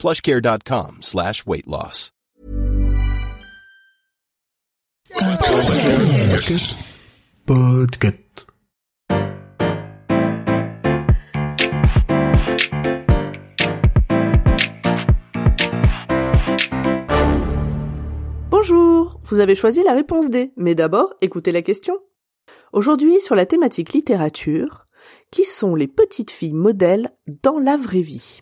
plushcare.com slash weight loss. Podcast. Bonjour, vous avez choisi la réponse D, mais d'abord écoutez la question. Aujourd'hui sur la thématique littérature, qui sont les petites filles modèles dans la vraie vie?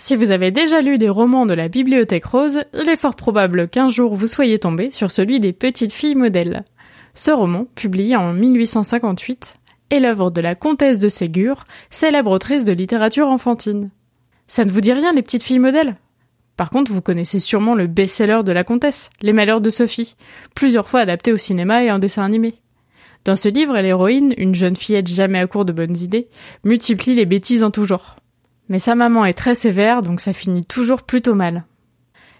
Si vous avez déjà lu des romans de la Bibliothèque Rose, il est fort probable qu'un jour vous soyez tombé sur celui des petites filles modèles. Ce roman, publié en 1858, est l'œuvre de la comtesse de Ségur, célèbre autrice de littérature enfantine. Ça ne vous dit rien les petites filles modèles? Par contre, vous connaissez sûrement le best-seller de la comtesse, Les Malheurs de Sophie, plusieurs fois adapté au cinéma et en dessin animé. Dans ce livre, l'héroïne, une jeune fillette jamais à court de bonnes idées, multiplie les bêtises en tout genre. Mais sa maman est très sévère, donc ça finit toujours plutôt mal.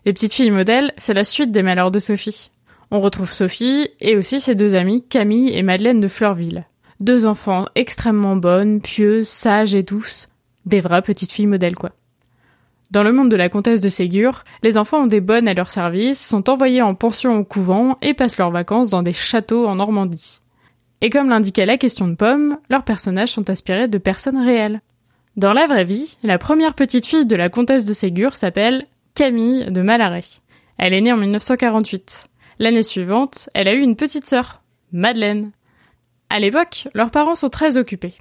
Les petites filles modèles, c'est la suite des malheurs de Sophie. On retrouve Sophie et aussi ses deux amies Camille et Madeleine de Fleurville. Deux enfants extrêmement bonnes, pieuses, sages et douces. Des vraies petites filles modèles quoi. Dans le monde de la comtesse de Ségur, les enfants ont des bonnes à leur service, sont envoyés en pension au couvent et passent leurs vacances dans des châteaux en Normandie. Et comme l'indiquait la question de Pomme, leurs personnages sont inspirés de personnes réelles. Dans la vraie vie, la première petite fille de la comtesse de Ségur s'appelle Camille de Malaret. Elle est née en 1948. L'année suivante, elle a eu une petite sœur, Madeleine. À l'époque, leurs parents sont très occupés.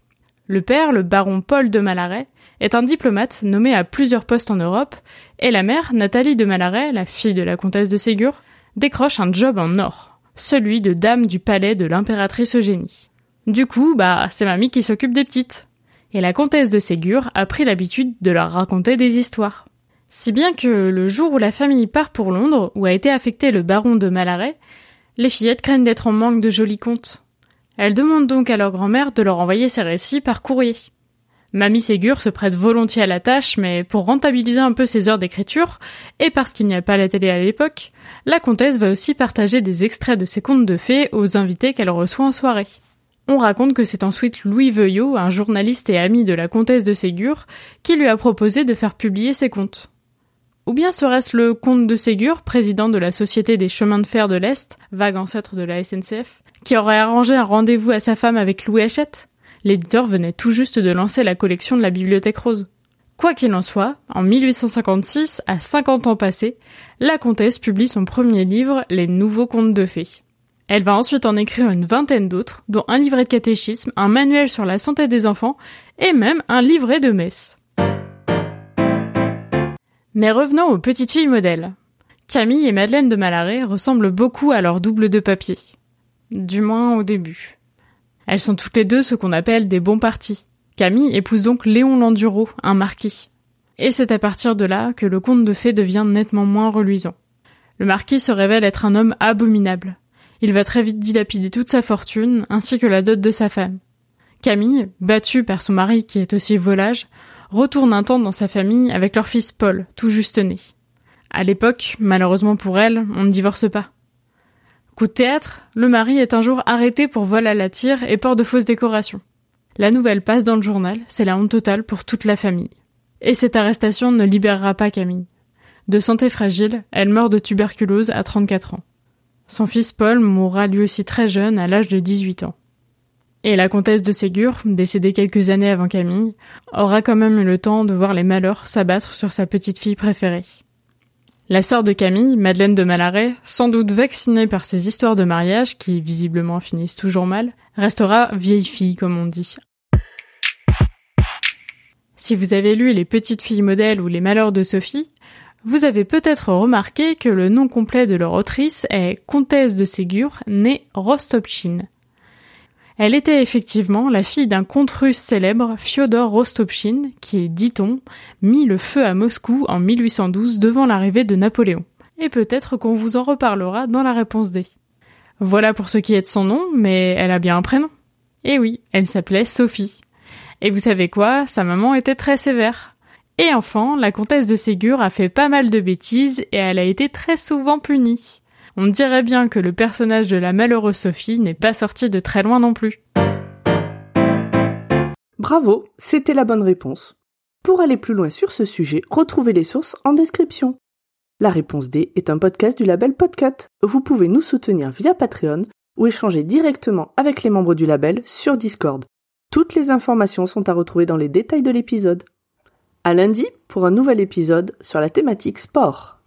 Le père, le baron Paul de Malaret, est un diplomate nommé à plusieurs postes en Europe, et la mère, Nathalie de Malaret, la fille de la comtesse de Ségur, décroche un job en or, celui de dame du palais de l'impératrice Eugénie. Du coup, bah, c'est mamie qui s'occupe des petites. Et la comtesse de Ségur a pris l'habitude de leur raconter des histoires. Si bien que le jour où la famille part pour Londres, où a été affecté le baron de Malaret, les fillettes craignent d'être en manque de jolis contes. Elles demandent donc à leur grand-mère de leur envoyer ces récits par courrier. Mamie Ségur se prête volontiers à la tâche, mais pour rentabiliser un peu ses heures d'écriture, et parce qu'il n'y a pas la télé à l'époque, la comtesse va aussi partager des extraits de ses contes de fées aux invités qu'elle reçoit en soirée. On raconte que c'est ensuite Louis Veuillot, un journaliste et ami de la comtesse de Ségur, qui lui a proposé de faire publier ses contes. Ou bien serait-ce le comte de Ségur, président de la Société des chemins de fer de l'Est, vague ancêtre de la SNCF, qui aurait arrangé un rendez-vous à sa femme avec Louis Hachette? L'éditeur venait tout juste de lancer la collection de la Bibliothèque Rose. Quoi qu'il en soit, en 1856, à 50 ans passés, la comtesse publie son premier livre, Les Nouveaux Contes de Fées. Elle va ensuite en écrire une vingtaine d'autres, dont un livret de catéchisme, un manuel sur la santé des enfants et même un livret de messe. Mais revenons aux petites filles modèles. Camille et Madeleine de Malaret ressemblent beaucoup à leur double de papier. Du moins au début. Elles sont toutes les deux ce qu'on appelle des bons partis. Camille épouse donc Léon Landuro, un marquis. Et c'est à partir de là que le conte de fées devient nettement moins reluisant. Le marquis se révèle être un homme abominable. Il va très vite dilapider toute sa fortune, ainsi que la dot de sa femme. Camille, battue par son mari qui est aussi volage, retourne un temps dans sa famille avec leur fils Paul, tout juste né. À l'époque, malheureusement pour elle, on ne divorce pas. Coup de théâtre, le mari est un jour arrêté pour vol à la tire et port de fausses décorations. La nouvelle passe dans le journal, c'est la honte totale pour toute la famille. Et cette arrestation ne libérera pas Camille. De santé fragile, elle meurt de tuberculose à 34 ans. Son fils Paul mourra lui aussi très jeune, à l'âge de 18 ans. Et la comtesse de Ségur, décédée quelques années avant Camille, aura quand même eu le temps de voir les malheurs s'abattre sur sa petite fille préférée. La sœur de Camille, Madeleine de Malaret, sans doute vaccinée par ces histoires de mariage qui visiblement finissent toujours mal, restera vieille fille comme on dit. Si vous avez lu Les petites filles modèles ou Les malheurs de Sophie, vous avez peut-être remarqué que le nom complet de leur autrice est Comtesse de Ségur, née Rostopchine. Elle était effectivement la fille d'un comte russe célèbre, Fyodor Rostopchine, qui, dit-on, mit le feu à Moscou en 1812 devant l'arrivée de Napoléon. et peut-être qu'on vous en reparlera dans la réponse D. Voilà pour ce qui est de son nom, mais elle a bien un prénom. Eh oui, elle s'appelait Sophie. Et vous savez quoi, sa maman était très sévère. Et enfin, la comtesse de Ségur a fait pas mal de bêtises et elle a été très souvent punie. On dirait bien que le personnage de la malheureuse Sophie n'est pas sorti de très loin non plus. Bravo, c'était la bonne réponse. Pour aller plus loin sur ce sujet, retrouvez les sources en description. La réponse D est un podcast du label Podcut. Vous pouvez nous soutenir via Patreon ou échanger directement avec les membres du label sur Discord. Toutes les informations sont à retrouver dans les détails de l'épisode. À lundi pour un nouvel épisode sur la thématique sport.